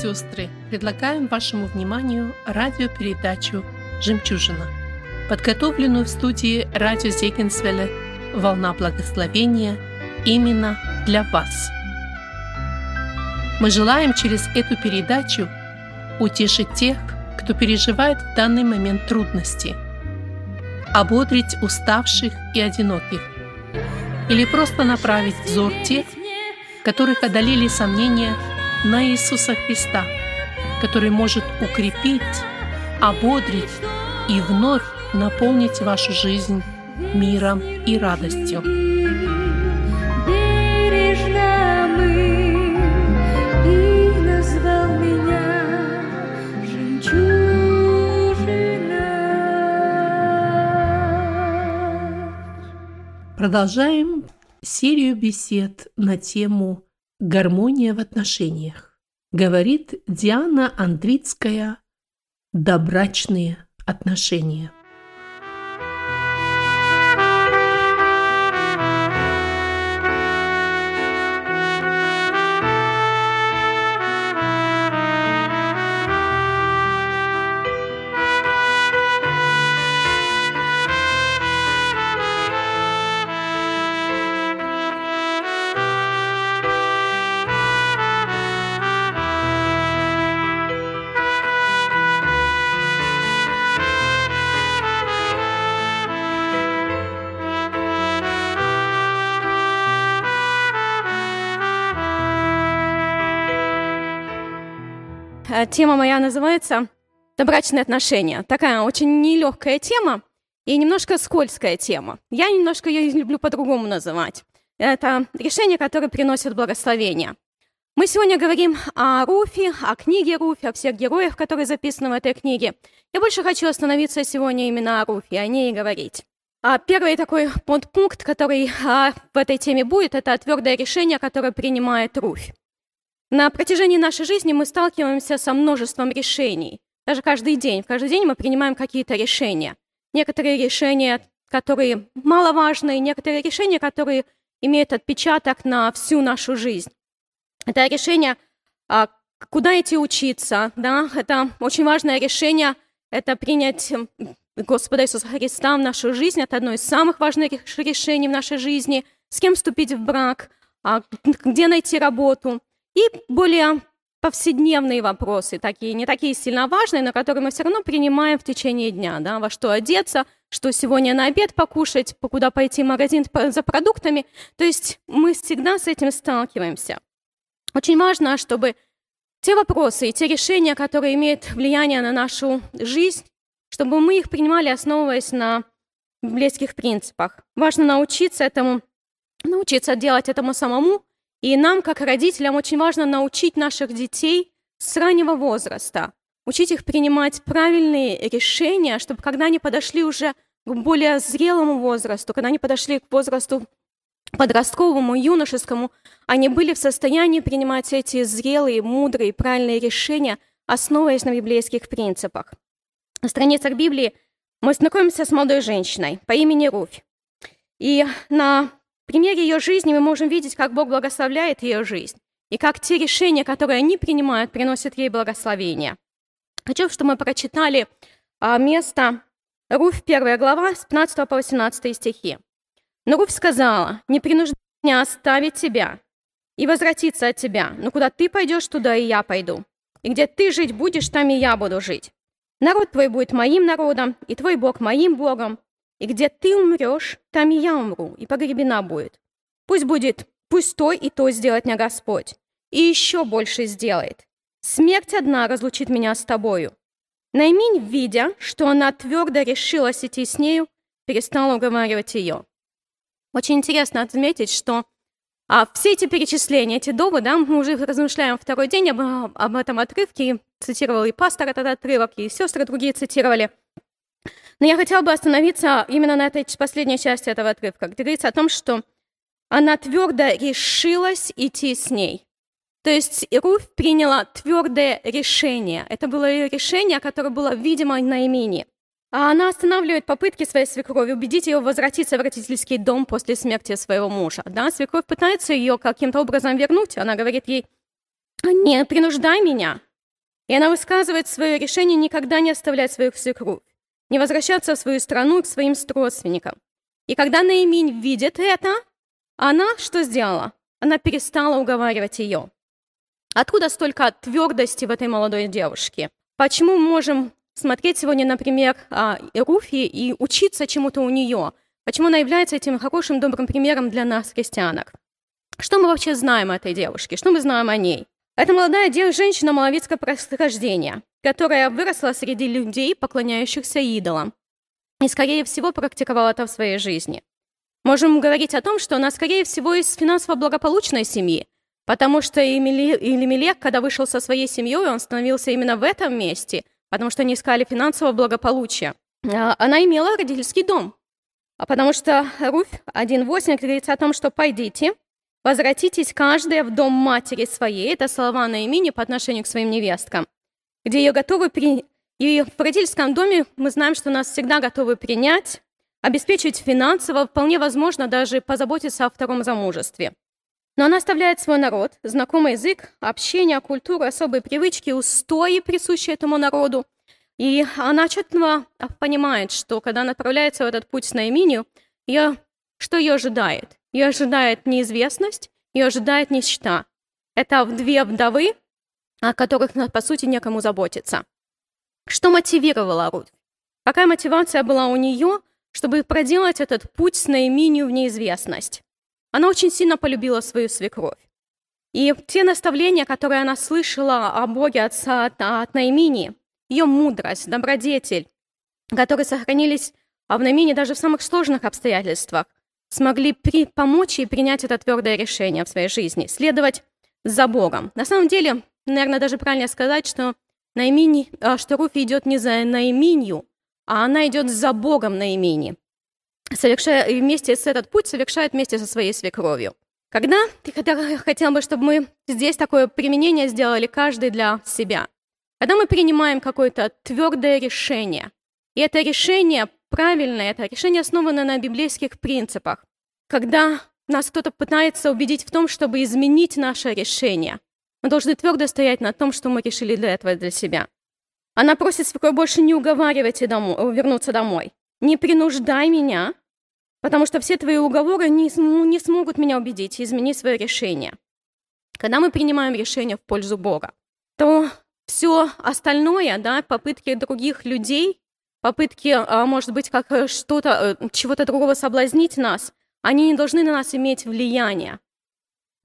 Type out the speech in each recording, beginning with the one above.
сестры, предлагаем вашему вниманию радиопередачу «Жемчужина», подготовленную в студии радио Зегенсвелле «Волна благословения» именно для вас. Мы желаем через эту передачу утешить тех, кто переживает в данный момент трудности, ободрить уставших и одиноких, или просто направить взор тех, которых одолели сомнения на Иисуса Христа, который может укрепить, ободрить и вновь наполнить вашу жизнь миром и радостью. Продолжаем серию бесед на тему «Гармония в отношениях». Говорит Диана Андрицкая «Добрачные отношения». Тема моя называется «Добрачные отношения». Такая очень нелегкая тема и немножко скользкая тема. Я немножко ее люблю по-другому называть. Это решение, которое приносит благословение. Мы сегодня говорим о Руфе, о книге Руфи, о всех героях, которые записаны в этой книге. Я больше хочу остановиться сегодня именно о Руфе, о ней и говорить. А Первый такой подпункт, который а, в этой теме будет, это твердое решение, которое принимает Руфь. На протяжении нашей жизни мы сталкиваемся со множеством решений. Даже каждый день. В каждый день мы принимаем какие-то решения. Некоторые решения, которые маловажные, некоторые решения, которые имеют отпечаток на всю нашу жизнь. Это решение, а, куда идти учиться, да, это очень важное решение, это принять Господа Иисуса Христа в нашу жизнь, это одно из самых важных реш- решений в нашей жизни, с кем вступить в брак, а, где найти работу. И более повседневные вопросы, такие, не такие сильно важные, но которые мы все равно принимаем в течение дня, да, во что одеться, что сегодня на обед покушать, по- куда пойти в магазин за продуктами. То есть мы всегда с этим сталкиваемся. Очень важно, чтобы те вопросы и те решения, которые имеют влияние на нашу жизнь, чтобы мы их принимали, основываясь на библейских принципах. Важно научиться этому, научиться делать этому самому, и нам, как родителям, очень важно научить наших детей с раннего возраста, учить их принимать правильные решения, чтобы когда они подошли уже к более зрелому возрасту, когда они подошли к возрасту подростковому, юношескому, они были в состоянии принимать эти зрелые, мудрые, правильные решения, основываясь на библейских принципах. На страницах Библии мы знакомимся с молодой женщиной по имени Руфь. И на примере ее жизни мы можем видеть, как Бог благословляет ее жизнь, и как те решения, которые они принимают, приносят ей благословение. Хочу, чтобы мы прочитали а, место Руфь, первая глава, с 15 по 18 стихи. Но Руфь сказала, не принуждай меня оставить тебя и возвратиться от тебя, но куда ты пойдешь, туда и я пойду. И где ты жить будешь, там и я буду жить. Народ твой будет моим народом, и твой Бог моим Богом. И где ты умрешь, там и я умру, и погребена будет. Пусть будет, пусть то и то сделает мне Господь, и еще больше сделает. Смерть одна разлучит меня с тобою. Найминь, видя, что она твердо решилась идти с нею, перестала уговаривать ее. Очень интересно отметить, что а все эти перечисления, эти доводы, да, мы уже размышляем второй день об, об этом отрывке, цитировал и пастор этот отрывок, и сестры другие цитировали. Но я хотела бы остановиться именно на этой последней части этого отрывка, где говорится о том, что она твердо решилась идти с ней. То есть Ируф приняла твердое решение. Это было ее решение, которое было видимо на имени. А она останавливает попытки своей свекрови убедить ее возвратиться в родительский дом после смерти своего мужа. Да, свекровь пытается ее каким-то образом вернуть. Она говорит ей, не принуждай меня. И она высказывает свое решение никогда не оставлять свою свекровь, не возвращаться в свою страну к своим родственникам. И когда Наиминь видит это, она что сделала? Она перестала уговаривать ее. Откуда столько твердости в этой молодой девушке? Почему мы можем смотреть сегодня, например, а, Руфи и учиться чему-то у нее. Почему она является этим хорошим, добрым примером для нас, христианок? Что мы вообще знаем о этой девушке? Что мы знаем о ней? Это молодая женщина маловицкого происхождения, которая выросла среди людей, поклоняющихся идолам, и, скорее всего, практиковала это в своей жизни. Можем говорить о том, что она, скорее всего, из финансово благополучной семьи, потому что Илимелек, когда вышел со своей семьей, он становился именно в этом месте – потому что они искали финансового благополучия. А, она имела родительский дом, а потому что Руфь 1.8 говорится о том, что «пойдите, возвратитесь каждая в дом матери своей». Это слова на имени по отношению к своим невесткам, где ее готовы при... И в родительском доме мы знаем, что нас всегда готовы принять, обеспечить финансово, вполне возможно даже позаботиться о втором замужестве. Но она оставляет свой народ, знакомый язык, общение, культуру, особые привычки, устои, присущие этому народу. И она четко понимает, что когда она отправляется в этот путь с Наиминью, ее, что ее ожидает? Ее ожидает неизвестность, ее ожидает нищета. Это две вдовы, о которых, по сути, некому заботиться. Что мотивировало Рут? Какая мотивация была у нее, чтобы проделать этот путь с Наиминью в неизвестность? Она очень сильно полюбила свою свекровь. И те наставления, которые она слышала о Боге отца от, от Наимини, ее мудрость, добродетель, которые сохранились в Наимине даже в самых сложных обстоятельствах, смогли при, помочь ей принять это твердое решение в своей жизни, следовать за Богом. На самом деле, наверное, даже правильно сказать, что, Наимини, а, что Руфи идет не за Наиминью, а она идет за Богом Наимини совершая, вместе с этот путь совершает вместе со своей свекровью. Когда, когда хотел бы, чтобы мы здесь такое применение сделали каждый для себя. Когда мы принимаем какое-то твердое решение, и это решение правильное, это решение основано на библейских принципах. Когда нас кто-то пытается убедить в том, чтобы изменить наше решение, мы должны твердо стоять на том, что мы решили для этого для себя. Она просит свекровь больше не уговаривать домой, вернуться домой. Не принуждай меня, потому что все твои уговоры не, не смогут меня убедить и изменить свое решение. Когда мы принимаем решение в пользу Бога, то все остальное, да, попытки других людей, попытки, а, может быть, как э, что-то, э, чего-то другого соблазнить нас, они не должны на нас иметь влияние.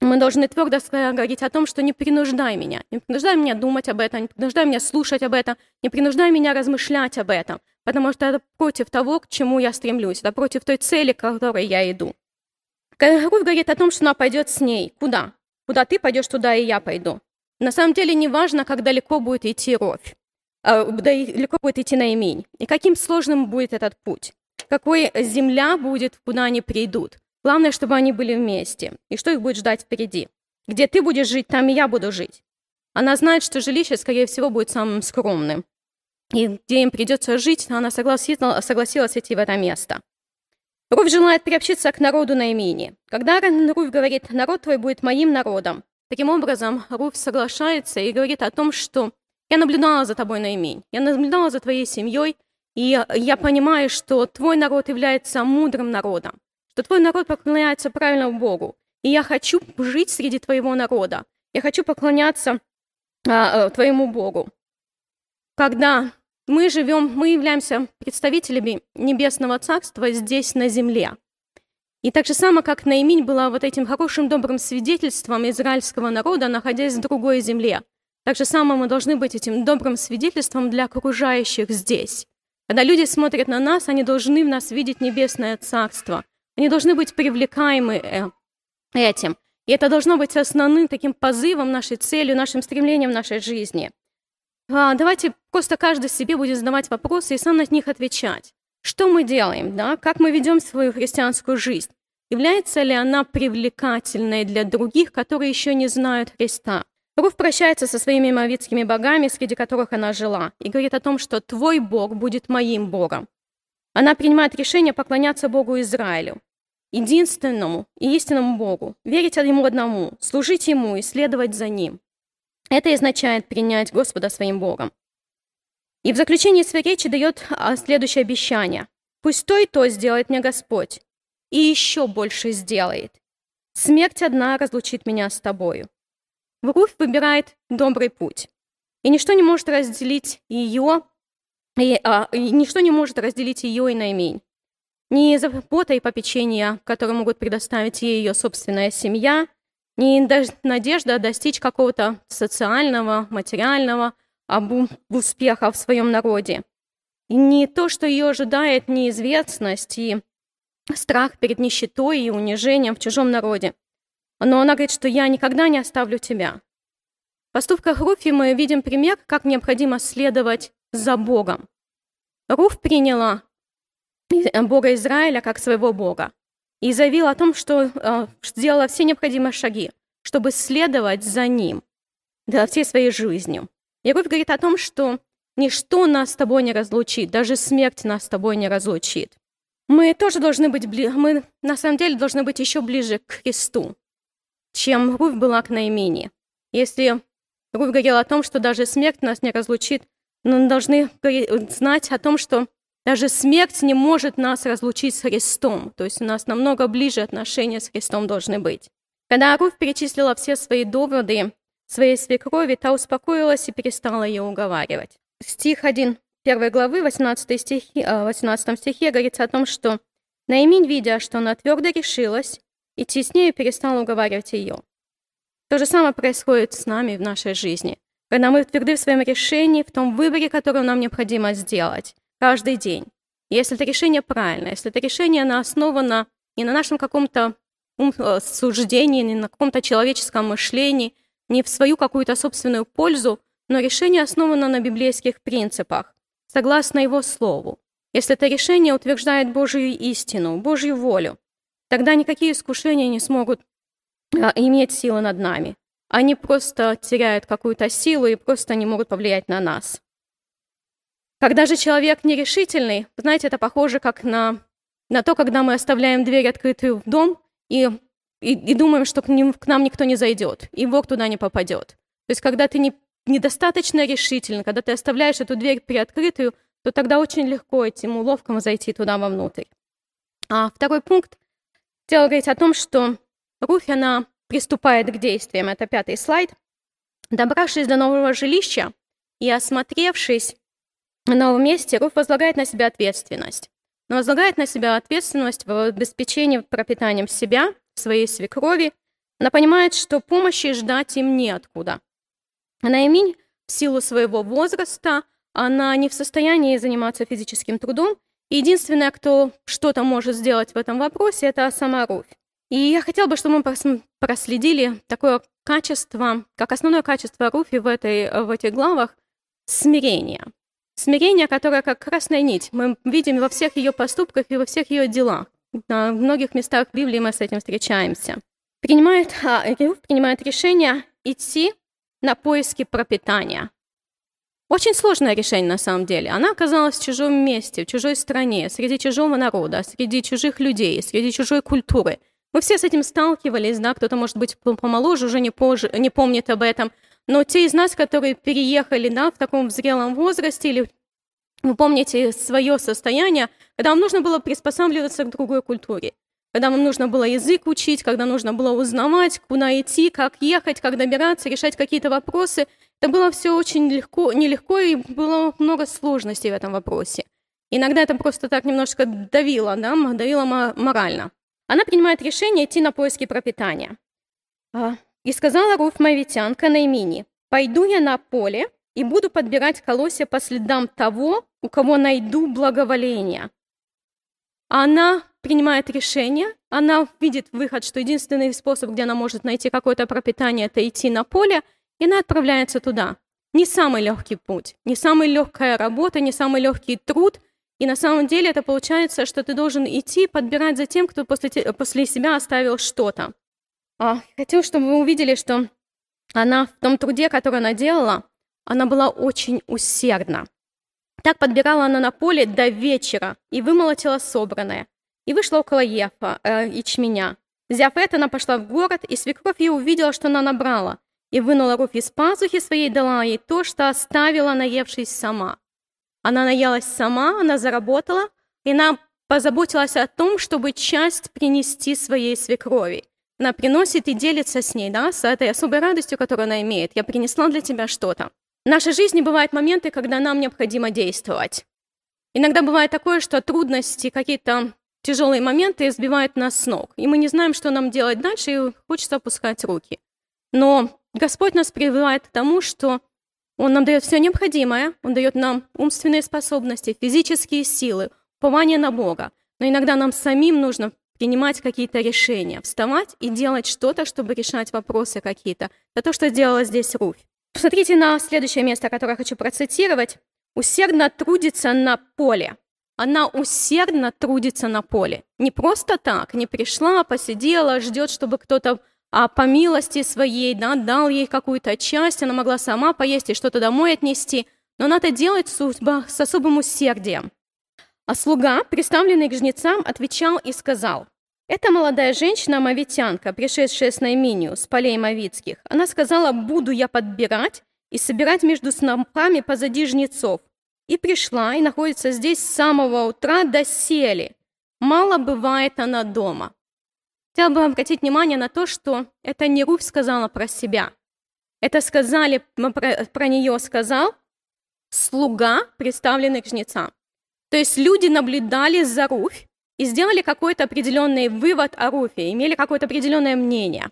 Мы должны твердо говорить о том, что не принуждай меня, не принуждай меня думать об этом, не принуждай меня слушать об этом, не принуждай меня размышлять об этом, потому что это против того, к чему я стремлюсь, это против той цели, к которой я иду. Руфь говорит о том, что она пойдет с ней. Куда? Куда ты пойдешь, туда и я пойду. На самом деле не важно, как далеко будет идти а, далеко будет идти Наимень, и каким сложным будет этот путь, какой земля будет, куда они придут. Главное, чтобы они были вместе, и что их будет ждать впереди. Где ты будешь жить, там и я буду жить. Она знает, что жилище, скорее всего, будет самым скромным и где им придется жить, она согласилась, согласилась идти в это место. Руфь желает приобщиться к народу на имени. Когда Руфь говорит «народ твой будет моим народом», таким образом Руфь соглашается и говорит о том, что Я наблюдала за тобой, Наимень. Я наблюдала за твоей семьей, и я понимаю, что твой народ является мудрым народом, что твой народ поклоняется правильному Богу. И я хочу жить среди твоего народа. Я хочу поклоняться а, твоему Богу. Когда мы живем, мы являемся представителями Небесного Царства здесь, на земле. И так же само, как Наиминь была вот этим хорошим, добрым свидетельством израильского народа, находясь в другой земле, так же само мы должны быть этим добрым свидетельством для окружающих здесь. Когда люди смотрят на нас, они должны в нас видеть небесное царство. Они должны быть привлекаемы э, этим. И это должно быть основным таким позывом, нашей целью, нашим стремлением в нашей жизни. А, давайте просто каждый себе будет задавать вопросы и сам на них отвечать. Что мы делаем, да? Как мы ведем свою христианскую жизнь? Является ли она привлекательной для других, которые еще не знают Христа? Руф прощается со своими моавитскими богами, среди которых она жила, и говорит о том, что «твой Бог будет моим Богом». Она принимает решение поклоняться Богу Израилю, единственному и истинному Богу, верить Ему одному, служить Ему и следовать за Ним. Это означает принять Господа своим Богом. И в заключении своей речи дает а, следующее обещание. «Пусть то и то сделает мне Господь, и еще больше сделает. Смерть одна разлучит меня с тобою». Руфь выбирает добрый путь, и ничто не может разделить ее, и, а, и ничто не может разделить ее и Наимень. Ни забота и попечение, которые могут предоставить ей ее собственная семья, ни надежда достичь какого-то социального, материального успеха в своем народе. И не то, что ее ожидает неизвестность и страх перед нищетой и унижением в чужом народе. Но она говорит, что я никогда не оставлю тебя. В поступках Руфи мы видим пример, как необходимо следовать за Богом. Руф приняла Бога Израиля как своего Бога и заявил о том, что э, сделала все необходимые шаги, чтобы следовать за Ним да, всей своей жизнью. Иаков говорит о том, что ничто нас с тобой не разлучит, даже смерть нас с тобой не разлучит. Мы тоже должны быть, бли... мы на самом деле должны быть еще ближе к Христу, чем Руфь была к Наимине. Если Руфь говорила о том, что даже смерть нас не разлучит, мы должны знать о том, что даже смерть не может нас разлучить с Христом. То есть у нас намного ближе отношения с Христом должны быть. Когда Руф перечислила все свои доводы своей свекрови, та успокоилась и перестала ее уговаривать. Стих 1 первой главы, 18, стихи, 18 стихе, говорится о том, что Наиминь, видя, что она твердо решилась, идти с нею перестала уговаривать ее. То же самое происходит с нами в нашей жизни. Когда мы тверды в своем решении, в том выборе, который нам необходимо сделать, каждый день. Если это решение правильное, если это решение основано не на нашем каком-то э, суждении, не на каком-то человеческом мышлении, не в свою какую-то собственную пользу, но решение основано на библейских принципах, согласно его слову. Если это решение утверждает Божью истину, Божью волю, тогда никакие искушения не смогут а, иметь силы над нами. Они просто теряют какую-то силу и просто не могут повлиять на нас. Когда же человек нерешительный, знаете, это похоже как на, на то, когда мы оставляем дверь открытую в дом и, и, и думаем, что к, ним, к нам никто не зайдет, и Бог туда не попадет. То есть когда ты не, недостаточно решительный, когда ты оставляешь эту дверь приоткрытую, то тогда очень легко этим уловкам зайти туда вовнутрь. А второй пункт хотела говорить о том, что Руфь, она приступает к действиям. Это пятый слайд. Добравшись до нового жилища и осмотревшись на новом месте Руф возлагает на себя ответственность. Но возлагает на себя ответственность в обеспечении пропитанием себя, своей свекрови. Она понимает, что помощи ждать им неоткуда. Наиминь в силу своего возраста, она не в состоянии заниматься физическим трудом. Единственное, кто что-то может сделать в этом вопросе, это сама Руфь. И я хотела бы, чтобы мы проследили такое качество, как основное качество Руфи в, этой, в этих главах, смирение. Смирение, которое как красная нить. Мы видим во всех ее поступках и во всех ее делах. На многих местах Библии мы с этим встречаемся. Принимает, а, принимает решение идти на поиски пропитания. Очень сложное решение на самом деле. Она оказалась в чужом месте, в чужой стране, среди чужого народа, среди чужих людей, среди чужой культуры. Мы все с этим сталкивались, да, кто-то, может быть, помоложе, уже не, позже, не помнит об этом, но те из нас, которые переехали да, в таком зрелом возрасте, или вы помните свое состояние, когда вам нужно было приспосабливаться к другой культуре, когда вам нужно было язык учить, когда нужно было узнавать, куда идти, как ехать, как добираться, решать какие-то вопросы. Это было все очень легко, нелегко, и было много сложностей в этом вопросе. Иногда это просто так немножко давило, да, давило морально. Она принимает решение идти на поиски пропитания. А, и сказала Руф Мавитянка Наймини, «Пойду я на поле и буду подбирать колосья по следам того, у кого найду благоволение». Она принимает решение, она видит выход, что единственный способ, где она может найти какое-то пропитание, это идти на поле, и она отправляется туда. Не самый легкий путь, не самая легкая работа, не самый легкий труд, и на самом деле это получается, что ты должен идти подбирать за тем, кто после, после себя оставил что-то. А, хотел, чтобы вы увидели, что она в том труде, который она делала, она была очень усердна. Так подбирала она на поле до вечера и вымолотила собранное. И вышла около Ефа, э, ячменя. Взяв это, она пошла в город, и свекровь ее увидела, что она набрала, и вынула руки из пазухи своей, дала ей то, что оставила, наевшись сама. Она наелась сама, она заработала, и она позаботилась о том, чтобы часть принести своей свекрови. Она приносит и делится с ней, да, с этой особой радостью, которую она имеет. Я принесла для тебя что-то. В нашей жизни бывают моменты, когда нам необходимо действовать. Иногда бывает такое, что трудности, какие-то тяжелые моменты сбивают нас с ног, и мы не знаем, что нам делать дальше, и хочется опускать руки. Но Господь нас прививает к тому, что Он нам дает все необходимое, Он дает нам умственные способности, физические силы, упование на Бога. Но иногда нам самим нужно принимать какие-то решения, вставать и делать что-то, чтобы решать вопросы какие-то. Это то, что сделала здесь Руфь. Посмотрите на следующее место, которое я хочу процитировать. «Усердно трудится на поле». Она усердно трудится на поле. Не просто так, не пришла, посидела, ждет, чтобы кто-то а, по милости своей да, дал ей какую-то часть, она могла сама поесть и что-то домой отнести, но она это делает с особым усердием. А слуга, представленный к жнецам, отвечал и сказал, «Это молодая женщина, мавитянка, пришедшая с Найминию, с полей мавитских. Она сказала, буду я подбирать и собирать между снопами позади жнецов. И пришла, и находится здесь с самого утра до сели. Мало бывает она дома». Хотела бы обратить внимание на то, что это не Руфь сказала про себя. Это сказали, про, про нее сказал слуга, представленный к жнецам. То есть люди наблюдали за Руфь и сделали какой-то определенный вывод о Руфе, имели какое-то определенное мнение.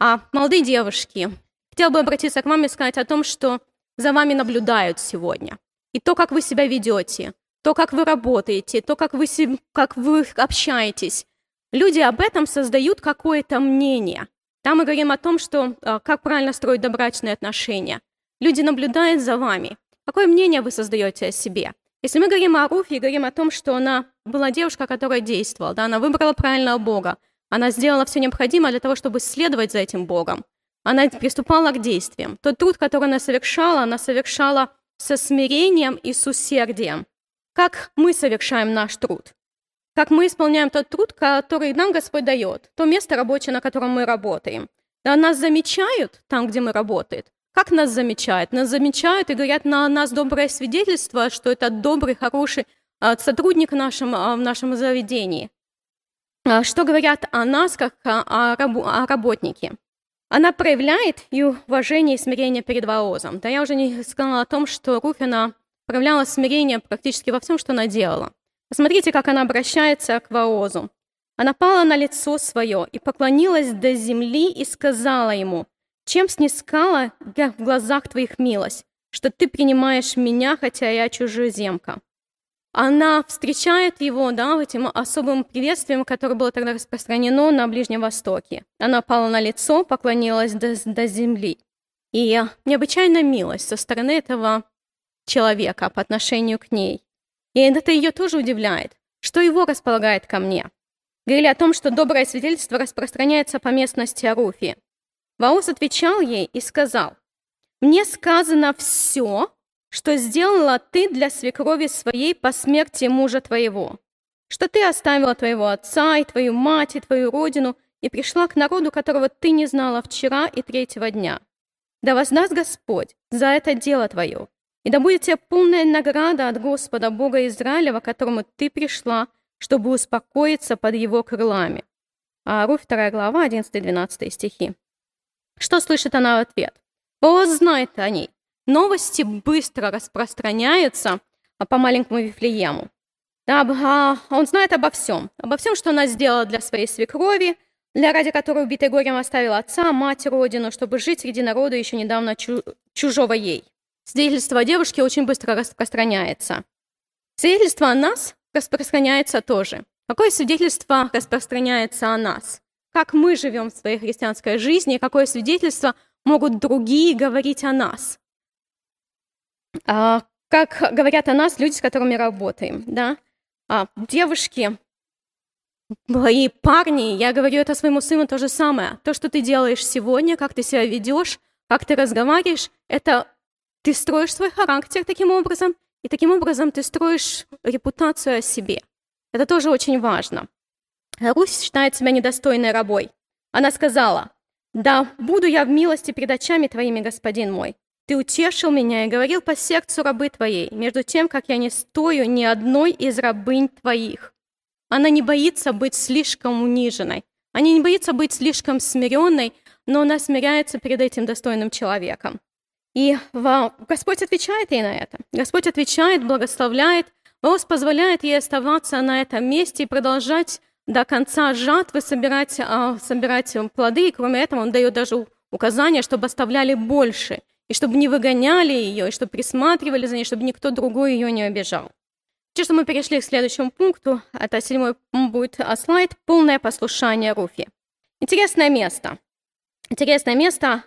А молодые девушки, хотела бы обратиться к вам и сказать о том, что за вами наблюдают сегодня. И то, как вы себя ведете, то, как вы работаете, то, как вы, как вы общаетесь. Люди об этом создают какое-то мнение. Там мы говорим о том, что а, как правильно строить добрачные отношения. Люди наблюдают за вами. Какое мнение вы создаете о себе? Если мы говорим о Руфе и говорим о том, что она была девушка, которая действовала, да, она выбрала правильного Бога, она сделала все необходимое для того, чтобы следовать за этим Богом, она приступала к действиям. Тот труд, который она совершала, она совершала со смирением и с усердием. Как мы совершаем наш труд? Как мы исполняем тот труд, который нам Господь дает, то место рабочее, на котором мы работаем. Да, нас замечают там, где мы работаем, как нас замечают? Нас замечают и говорят на нас доброе свидетельство, что это добрый, хороший а, сотрудник в нашем, а, в нашем заведении. А, что говорят о нас, как о, о работнике? Она проявляет и уважение, и смирение перед Воозом. Да, я уже не сказала о том, что Руфина проявляла смирение практически во всем, что она делала. Посмотрите, как она обращается к Воозу. Она пала на лицо свое и поклонилась до земли и сказала ему, чем снискала я в глазах твоих милость, что ты принимаешь меня, хотя я чужеземка? Она встречает его, да, этим особым приветствием, которое было тогда распространено на Ближнем Востоке. Она пала на лицо, поклонилась до, до земли. И необычайная милость со стороны этого человека по отношению к ней. И это ее тоже удивляет, что его располагает ко мне. Говорили о том, что доброе свидетельство распространяется по местности Аруфи. Ваус отвечал ей и сказал, «Мне сказано все, что сделала ты для свекрови своей по смерти мужа твоего, что ты оставила твоего отца и твою мать и твою родину и пришла к народу, которого ты не знала вчера и третьего дня. да воздаст Господь за это дело твое, и да будет тебе полная награда от Господа Бога Израилева, которому ты пришла, чтобы успокоиться под его крылами». А Руфь, 2 глава, 11-12 стихи. Что слышит она в ответ? Бог знает о ней. Новости быстро распространяются по маленькому Вифлеему. Да, а, он знает обо всем. Обо всем, что она сделала для своей свекрови, для ради которой убитый горем оставила отца, мать, родину, чтобы жить среди народа еще недавно чу чужого ей. Свидетельство о девушке очень быстро распространяется. Свидетельство о нас распространяется тоже. Какое свидетельство распространяется о нас? Как мы живем в своей христианской жизни? Какое свидетельство могут другие говорить о нас? А, как говорят о нас люди, с которыми работаем, да? А, девушки, мои парни, я говорю это своему сыну то же самое. То, что ты делаешь сегодня, как ты себя ведешь, как ты разговариваешь, это ты строишь свой характер таким образом, и таким образом ты строишь репутацию о себе. Это тоже очень важно. Русь считает себя недостойной рабой. Она сказала, «Да, буду я в милости пред очами твоими, господин мой. Ты утешил меня и говорил по сердцу рабы твоей, между тем, как я не стою ни одной из рабынь твоих». Она не боится быть слишком униженной. Она не боится быть слишком смиренной, но она смиряется перед этим достойным человеком. И Господь отвечает ей на это. Господь отвечает, благословляет. Бог позволяет ей оставаться на этом месте и продолжать до конца жатвы собирать, а, собирать плоды. И кроме этого, Он дает даже указания, чтобы оставляли больше, и чтобы не выгоняли ее, и чтобы присматривали за ней, чтобы никто другой ее не обижал. Сейчас мы перешли к следующему пункту. Это седьмой будет слайд «Полное послушание Руфи». Интересное место. Интересное место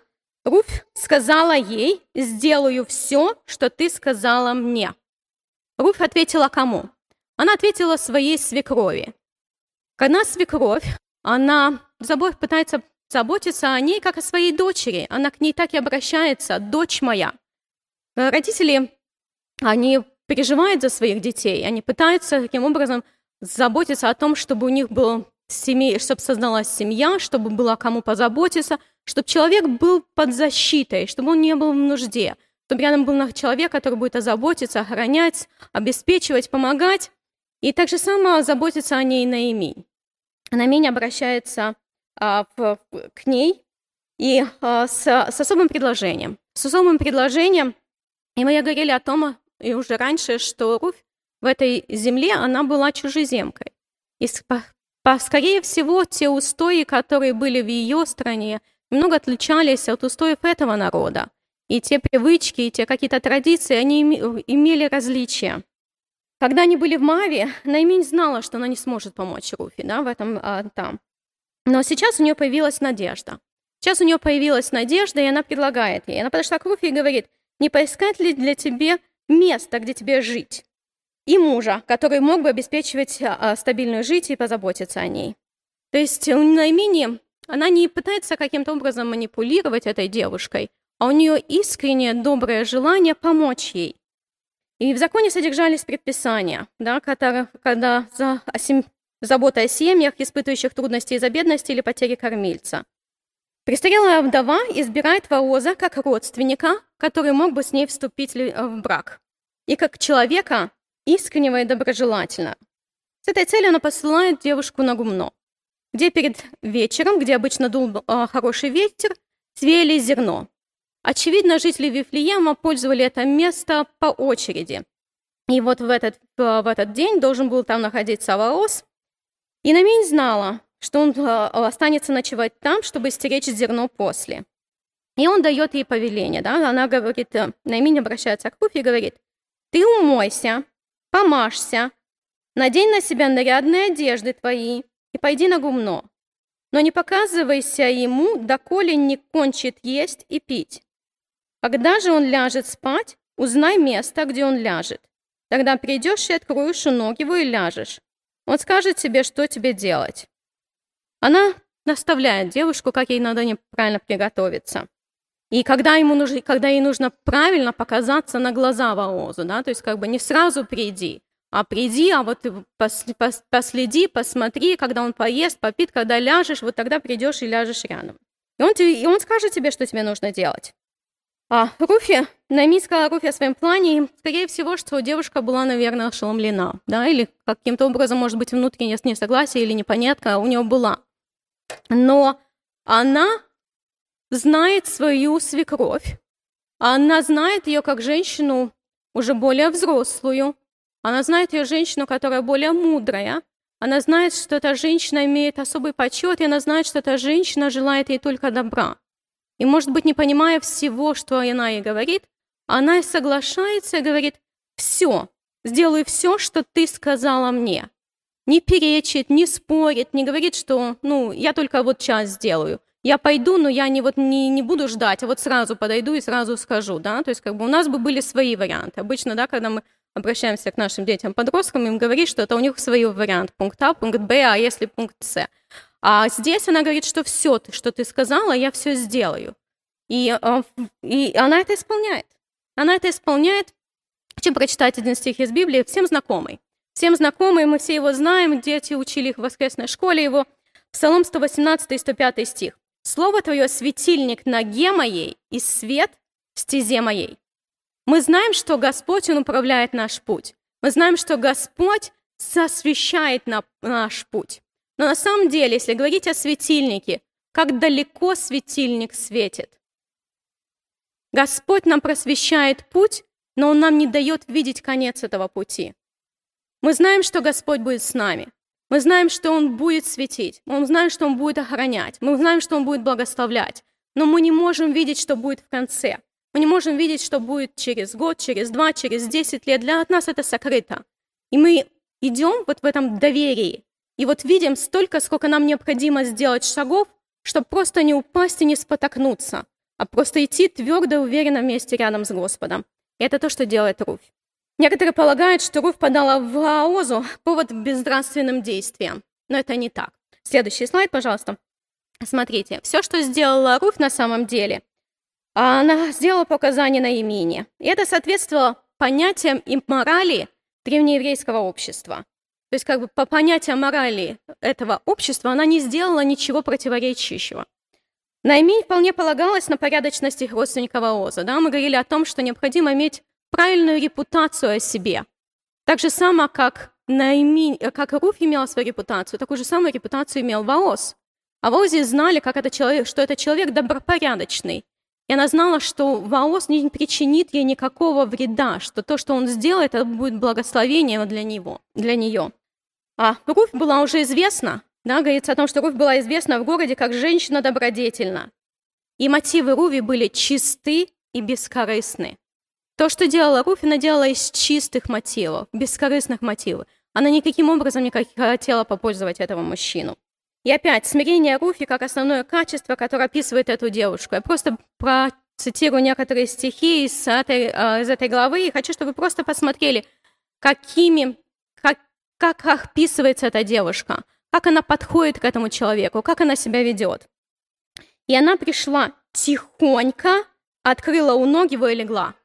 Руфь сказала ей, «Сделаю все, что ты сказала мне». Руфь ответила кому? Она ответила своей свекрови. Когда свекровь, она забот, пытается заботиться о ней, как о своей дочери. Она к ней так и обращается, «дочь моя». Родители, они переживают за своих детей, они пытаются таким образом заботиться о том, чтобы у них был семей, чтобы создалась семья, чтобы было кому позаботиться, чтобы человек был под защитой, чтобы он не был в нужде, чтобы рядом был человек, который будет озаботиться, охранять, обеспечивать, помогать. И так же само заботиться о ней Наимень. Наимень обращается а, в, к ней и а, с, с особым предложением. С особым предложением, и мы говорили о том, и уже раньше, что Руфь в этой земле, она была чужеземкой. И, по, по, скорее всего, те устои, которые были в ее стране, немного отличались от устоев этого народа. И те привычки, и те какие-то традиции, они имели различия. Когда они были в Маве, Найминь знала, что она не сможет помочь Руфи да, в этом а, там. Но сейчас у нее появилась надежда. Сейчас у нее появилась надежда, и она предлагает ей. Она подошла к Руфи и говорит, не поискать ли для тебе место, где тебе жить? И мужа, который мог бы обеспечивать а, стабильную жизнь и позаботиться о ней. То есть у Наймини она не пытается каким-то образом манипулировать этой девушкой, а у нее искреннее доброе желание помочь ей. И в законе содержались предписания, да, которые, когда за о сем... забота о семьях, испытывающих трудности из-за бедности или потери кормильца. Престарелая вдова избирает вооза как родственника, который мог бы с ней вступить в брак, и как человека искреннего и доброжелательного. С этой целью она посылает девушку на гумно где перед вечером, где обычно дул э, хороший ветер, свели зерно. Очевидно, жители Вифлеема пользовали это место по очереди. И вот в этот, в этот день должен был там находиться Ваос. И Намень знала, что он э, останется ночевать там, чтобы стеречь зерно после. И он дает ей повеление. Да? Она говорит, э, Намень обращается к Руфе и говорит, «Ты умойся, помажься, надень на себя нарядные одежды твои, и пойди на гумно. Но не показывайся ему, доколе не кончит есть и пить. Когда же он ляжет спать, узнай место, где он ляжет. Тогда придешь и откроешь у ног его и ляжешь. Он скажет тебе, что тебе делать. Она наставляет девушку, как ей надо неправильно приготовиться. И когда, ему нужно, когда ей нужно правильно показаться на глаза Ваозу, да, то есть как бы не сразу приди, а приди, а вот последи, посмотри, когда он поест, попит, когда ляжешь, вот тогда придешь и ляжешь рядом. И он, тебе, и он скажет тебе, что тебе нужно делать. А Руфи, Наоми сказала Руфи о своем плане, и, скорее всего, что девушка была, наверное, ошеломлена, да, или каким-то образом, может быть, внутреннее несогласие или непонятка у нее была. Но она знает свою свекровь, она знает ее как женщину уже более взрослую, она знает ее женщину, которая более мудрая, она знает, что эта женщина имеет особый почет, и она знает, что эта женщина желает ей только добра. И, может быть, не понимая всего, что она ей говорит, она и соглашается и говорит, все, сделаю все, что ты сказала мне. Не перечит, не спорит, не говорит, что, ну, я только вот час сделаю. Я пойду, но я не, вот, не, не буду ждать, а вот сразу подойду и сразу скажу, да, то есть как бы у нас бы были свои варианты. Обычно, да, когда мы обращаемся к нашим детям-подросткам, им говорит, что это у них свой вариант, пункт А, пункт Б, а если пункт С. А здесь она говорит, что все, что ты сказала, я все сделаю. И, а, и она это исполняет. Она это исполняет. Чем прочитать один стих из Библии, всем знакомый. Всем знакомый, мы все его знаем, дети учили их в воскресной школе его. Псалом 118 и 105 стих. «Слово Твое – светильник ноге моей и свет стезе моей». Мы знаем, что Господь, Он управляет наш путь. Мы знаем, что Господь освещает наш путь. Но на самом деле, если говорить о светильнике, как далеко светильник светит. Господь нам просвещает путь, но Он нам не дает видеть конец этого пути. Мы знаем, что Господь будет с нами. Мы знаем, что Он будет светить. Мы знаем, что Он будет охранять. Мы знаем, что Он будет благословлять. Но мы не можем видеть, что будет в конце. Мы не можем видеть, что будет через год, через два, через десять лет. Для нас это сокрыто. И мы идем вот в этом доверии. И вот видим столько, сколько нам необходимо сделать шагов, чтобы просто не упасть и не спотокнуться, а просто идти твердо уверенно вместе рядом с Господом. И это то, что делает Руфь. Некоторые полагают, что Руфь подала в Аозу повод безнравственным действиям. Но это не так. Следующий слайд, пожалуйста. Смотрите, все, что сделала Руфь на самом деле, она сделала показания на имени. И это соответствовало понятиям и морали древнееврейского общества. То есть как бы по понятиям морали этого общества она не сделала ничего противоречащего. Наимень вполне полагалась на порядочность их родственников Аоза. Да? Мы говорили о том, что необходимо иметь правильную репутацию о себе. Так же само, как, Наимень, как Руф имела свою репутацию, такую же самую репутацию имел Ваоз. А в Аозе знали, как это человек, что это человек добропорядочный. И она знала, что Ваоз не причинит ей никакого вреда, что то, что он сделает, это будет благословением для него, для нее. А Руфь была уже известна, да, говорится о том, что Руфь была известна в городе как женщина добродетельна. И мотивы Руви были чисты и бескорыстны. То, что делала Руфь, она делала из чистых мотивов, бескорыстных мотивов. Она никаким образом не хотела попользовать этого мужчину. И опять, смирение Руфи как основное качество, которое описывает эту девушку. Я просто процитирую некоторые стихи из этой, а, из этой главы и хочу, чтобы вы просто посмотрели, какими, как, как описывается эта девушка, как она подходит к этому человеку, как она себя ведет. И она пришла тихонько, открыла у ног его и легла.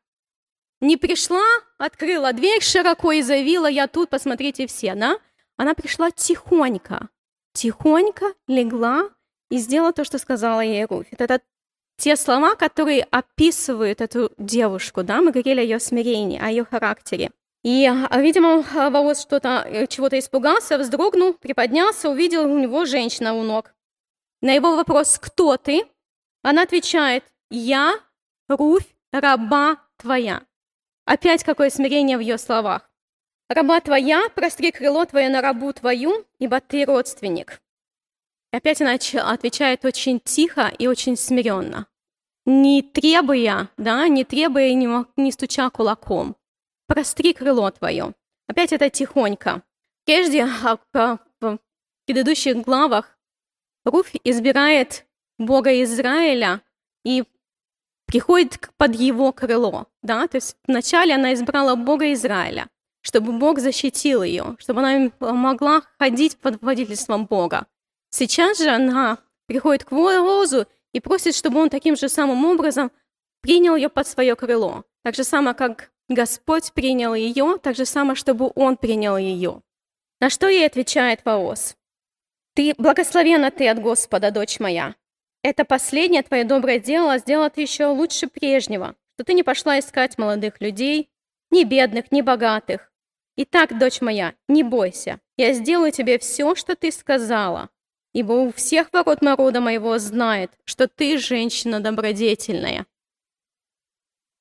Не пришла, открыла дверь широко и заявила, я тут, посмотрите все, да? Она пришла тихонько, тихонько легла и сделала то, что сказала ей Руфь. Это те слова, которые описывают эту девушку, да, мы говорили о ее смирении, о ее характере. И, а, видимо, Ваос что-то, э, чего-то испугался, вздрогнул, приподнялся, увидел у него женщина у ног. На его вопрос «Кто ты?» она отвечает «Я, Руфь, раба твоя». Опять какое смирение в ее словах. «Раба твоя, простри крыло твое на рабу твою, ибо ты родственник». И опять она отвечает очень тихо и очень смиренно, не требуя, да, не требуя, не, не стуча кулаком. «Простри крыло твое». Опять это тихонько. Прежде а, в предыдущих главах Руфь избирает Бога Израиля и приходит под его крыло. Да? То есть вначале она избрала Бога Израиля, чтобы Бог защитил ее, чтобы она могла ходить под водительством Бога. Сейчас же она приходит к Возу и просит, чтобы он таким же самым образом принял ее под свое крыло. Так же самое, как Господь принял ее, так же самое, чтобы он принял ее. На что ей отвечает Ваос? «Ты благословена ты от Господа, дочь моя. это последнее твое доброе дело сделало ты еще лучше прежнего, что ты не пошла искать молодых людей, ни бедных, ни богатых. Итак, дочь моя, не бойся, я сделаю тебе все, что ты сказала, ибо у всех ворот народа моего знает, что ты женщина добродетельная.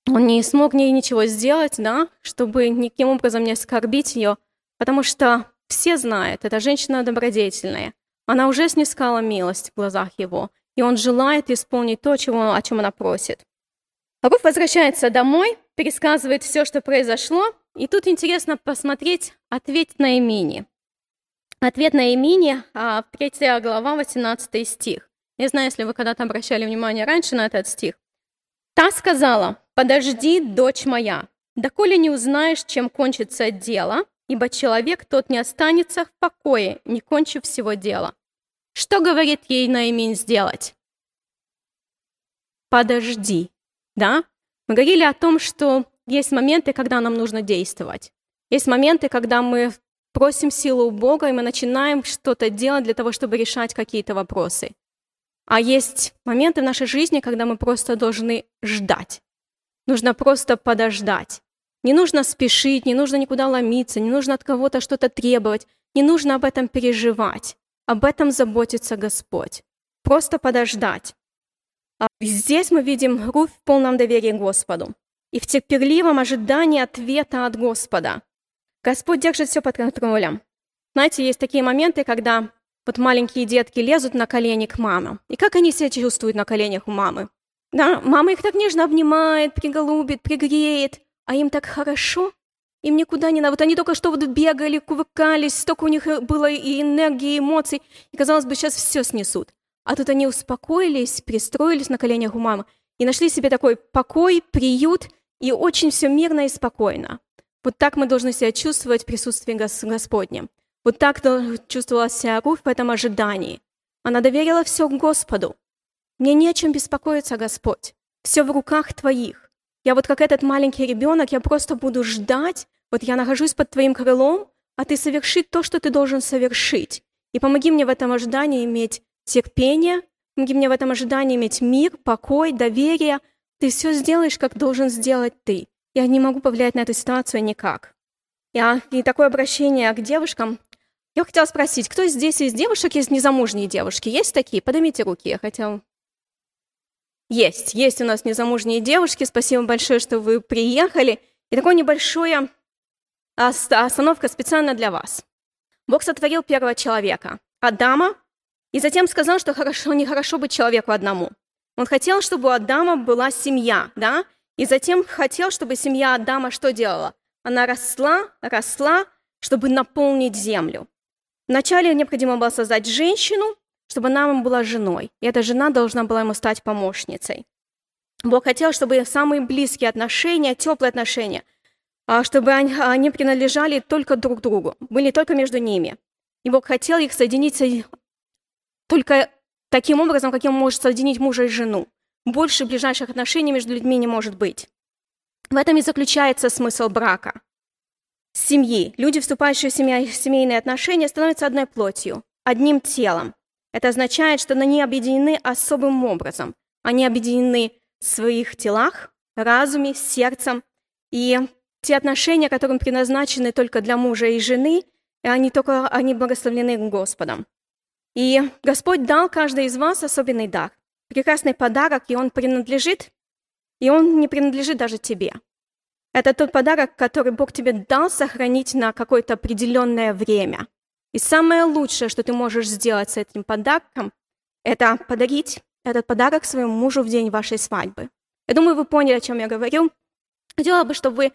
Он не смог ей ничего сделать, да, чтобы никаким образом не оскорбить ее, потому что все знают, эта женщина добродетельная. Она уже снискала милость в глазах его, и он желает исполнить то, чего, о чем она просит. Руф возвращается домой, пересказывает все, что произошло, и тут интересно посмотреть ответ на имени. Ответ на имени, 3 а, глава, 18 стих. Не знаю, если вы когда-то обращали внимание раньше на этот стих. Та сказала, «Подожди, дочь моя, доколе не узнаешь, чем кончится дело, ибо человек тот не останется в покое, не кончив всего дела». Что говорит ей Наимин сделать? Подожди, да? Мы говорили о том, что есть моменты, когда нам нужно действовать. Есть моменты, когда мы просим силу у Бога, и мы начинаем что-то делать для того, чтобы решать какие-то вопросы. А есть моменты в нашей жизни, когда мы просто должны ждать. Нужно просто подождать. Не нужно спешить, не нужно никуда ломиться, не нужно от кого-то что-то требовать, не нужно об этом переживать. Об этом заботится Господь. Просто подождать. А здесь мы видим Руфь в полном доверии Господу и в терпеливом ожидании ответа от Господа. Господь держит все под контролем. Знаете, есть такие моменты, когда вот маленькие детки лезут на колени к маме. И как они себя чувствуют на коленях у мамы? Да, мама их так нежно обнимает, приголубит, пригреет, а им так хорошо. Им никуда не надо. Вот они только что вот бегали, кувыркались, столько у них было и энергии, и эмоций. И, казалось бы, сейчас все снесут. А тут они успокоились, пристроились на коленях у мамы и нашли себе такой покой, приют, и очень все мирно и спокойно. Вот так мы должны себя чувствовать в присутствии Господнем. Вот так чувствовала себя Руфь в этом ожидании. Она доверила все Господу. Мне не о чем беспокоиться, Господь. Все в руках Твоих. Я вот как этот маленький ребенок, я просто буду ждать. Вот я нахожусь под Твоим крылом, а Ты соверши то, что Ты должен совершить. И помоги мне в этом ожидании иметь терпение, помоги мне в этом ожидании иметь мир, покой, доверие. Ты все сделаешь, как должен сделать Ты. Я не могу повлиять на эту ситуацию никак. Я, и такое обращение к девушкам, я хотела спросить, кто здесь из девушек, есть незамужние девушки? Есть такие? Поднимите руки, я хотела... Есть, есть у нас незамужние девушки. Спасибо большое, что вы приехали. И такое небольшое остановка специально для вас. Бог сотворил первого человека, Адама, и затем сказал, что хорошо, нехорошо быть человеку одному. Он хотел, чтобы у Адама была семья, да? И затем хотел, чтобы семья Адама что делала? Она росла, росла, чтобы наполнить землю. Вначале необходимо было создать женщину, чтобы она ему была женой. И эта жена должна была ему стать помощницей. Бог хотел, чтобы самые близкие отношения, теплые отношения, а, чтобы они, принадлежали только друг другу, были только между ними. И Бог хотел их соединить только таким образом, каким может соединить мужа и жену. Больше ближайших отношений между людьми не может быть. В этом и заключается смысл брака семьи. Люди, вступающие в семейные отношения, становятся одной плотью, одним телом. Это означает, что они объединены особым образом. Они объединены в своих телах, разуме, сердцем. И те отношения, которые предназначены только для мужа и жены, они только они благословлены Господом. И Господь дал каждой из вас особенный дар, прекрасный подарок, и он принадлежит, и он не принадлежит даже тебе. Это тот подарок, который Бог тебе дал сохранить на какое-то определенное время. И самое лучшее, что ты можешь сделать с этим подарком, это подарить этот подарок своему мужу в день вашей свадьбы. Я думаю, вы поняли, о чем я говорю. Хотела бы, чтобы вы,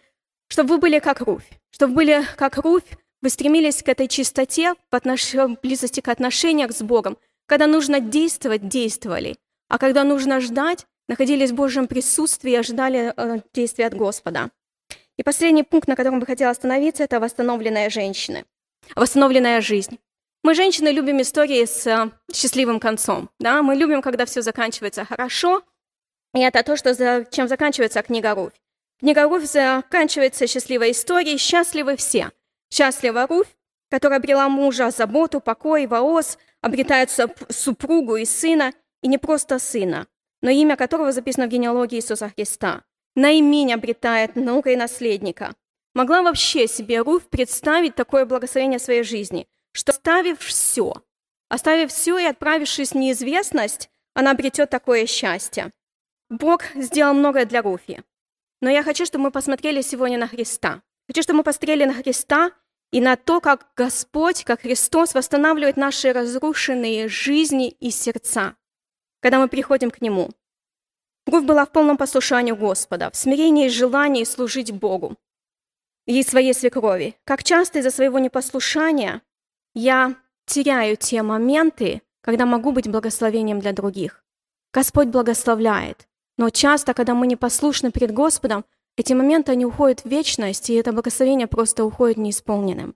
чтобы вы были как Руфь. Чтобы были как Руфь, вы стремились к этой чистоте, в отнош... близости к отношениям с Богом. Когда нужно действовать, действовали. А когда нужно ждать, находились в Божьем присутствии и ожидали э, действия от Господа. И последний пункт, на котором бы хотела остановиться, это восстановленная женщина, восстановленная жизнь. Мы, женщины, любим истории с э, счастливым концом. Да? Мы любим, когда все заканчивается хорошо. И это то, что за, чем заканчивается книга Руфь. Книга Руфь заканчивается счастливой историей. Счастливы все. Счастлива Руфь, которая обрела мужа, заботу, покой, воос, обретает супругу и сына. и не просто сына, но имя которого записано в генеалогии Иисуса Христа. На имень обретает наука и наследника. Могла вообще себе Руф представить такое благословение своей жизни, что оставив все, оставив все и отправившись в неизвестность, она обретет такое счастье. Бог сделал многое для Руфи. Но я хочу, чтобы мы посмотрели сегодня на Христа. Хочу, чтобы мы посмотрели на Христа и на то, как Господь, как Христос восстанавливает наши разрушенные жизни и сердца, когда мы приходим к Нему. Руфь была в полном послушании Господа, в смирении и желании служить Богу и своей свекрови. Как часто из-за своего непослушания я теряю те моменты, когда могу быть благословением для других. Господь благословляет, но часто, когда мы непослушны перед Господом, эти моменты, они уходят в вечность, и это благословение просто уходит неисполненным.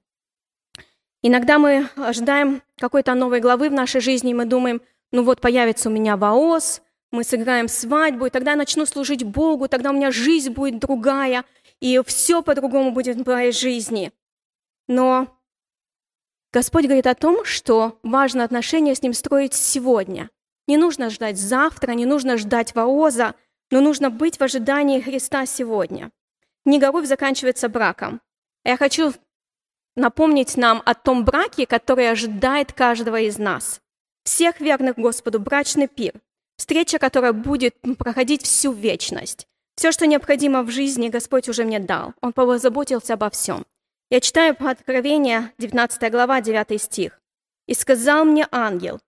Иногда мы ожидаем какой-то новой главы в нашей жизни, и мы думаем, ну вот появится у меня воос, мы сыграем свадьбу, и тогда я начну служить Богу, тогда у меня жизнь будет другая, и все по-другому будет в моей жизни. Но Господь говорит о том, что важно отношения с Ним строить сегодня. Не нужно ждать завтра, не нужно ждать вооза, но нужно быть в ожидании Христа сегодня. Книга Руфь заканчивается браком. Я хочу напомнить нам о том браке, который ожидает каждого из нас. Всех верных Господу брачный пир, встреча, которая будет проходить всю вечность. Все, что необходимо в жизни, Господь уже мне дал. Он позаботился обо всем. Я читаю по Откровения, 19 глава, 9 стих. «И сказал мне ангел,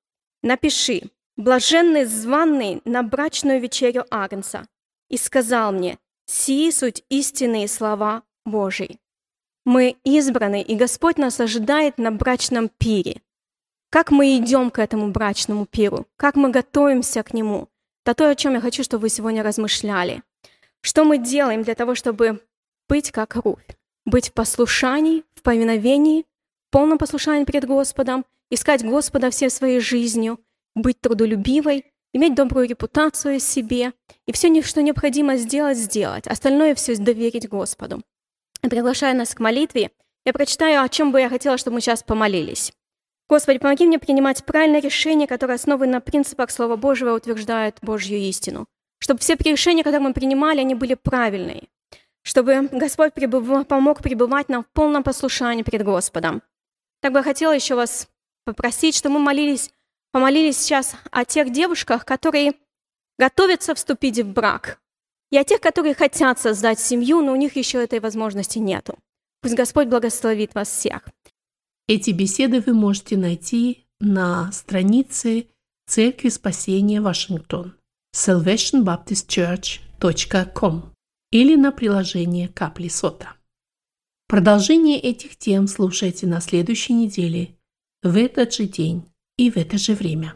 напиши, блаженный званный на брачную вечерю Агнца, и сказал мне, сии суть истинные слова Божии. Мы избраны, и Господь нас ожидает на брачном пире. Как мы идем к этому брачному пиру? Как мы готовимся к нему? Это то, о чем я хочу, чтобы вы сегодня размышляли. Что мы делаем для того, чтобы быть как Руфь? Быть в послушании, в повиновении, в полном послушании перед Господом, искать Господа всей своей жизнью – быть трудолюбивой, иметь добрую репутацию о себе и все, что необходимо сделать, сделать. Остальное все доверить Господу. Приглашая нас к молитве, я прочитаю, о чем бы я хотела, чтобы мы сейчас помолились. Господи, помоги мне принимать правильное решение, которое основано на принципах Слова Божьего и утверждает Божью истину. Чтобы все решения, которые мы принимали, они были правильные. Чтобы Господь пребыв... помог пребывать нам в полном послушании перед Господом. Так бы я хотела еще вас попросить, чтобы мы молились помолились сейчас о тех девушках, которые готовятся вступить в брак, и о тех, которые хотят создать семью, но у них еще этой возможности нету. Пусть Господь благословит вас всех. Эти беседы вы можете найти на странице Церкви Спасения Вашингтон salvationbaptistchurch.com или на приложение Капли Сота. Продолжение этих тем слушайте на следующей неделе в этот же день и в это же время.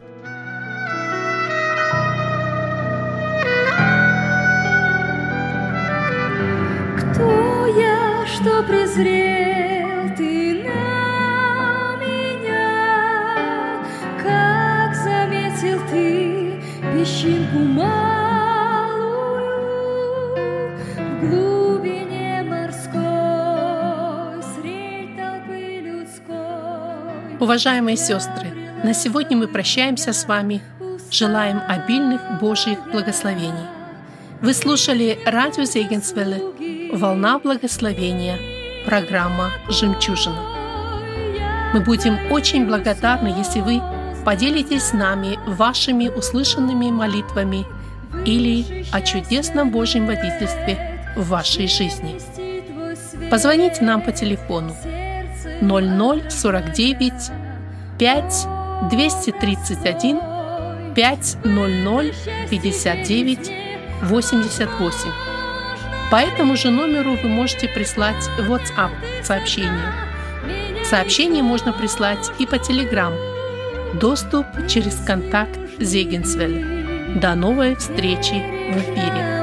Кто я, что презрел ты на меня? Как заметил ты песчинку малую в глубине морской средь толпы людской? Уважаемые сестры, на сегодня мы прощаемся с вами. Желаем обильных Божьих благословений. Вы слушали радио Зегенсвелле «Волна благословения», программа «Жемчужина». Мы будем очень благодарны, если вы поделитесь с нами вашими услышанными молитвами или о чудесном Божьем водительстве в вашей жизни. Позвоните нам по телефону 0049 5 231 500 59 88. По этому же номеру вы можете прислать WhatsApp сообщение. Сообщение можно прислать и по Telegram. Доступ через контакт Зегенсвель. До новой встречи в эфире.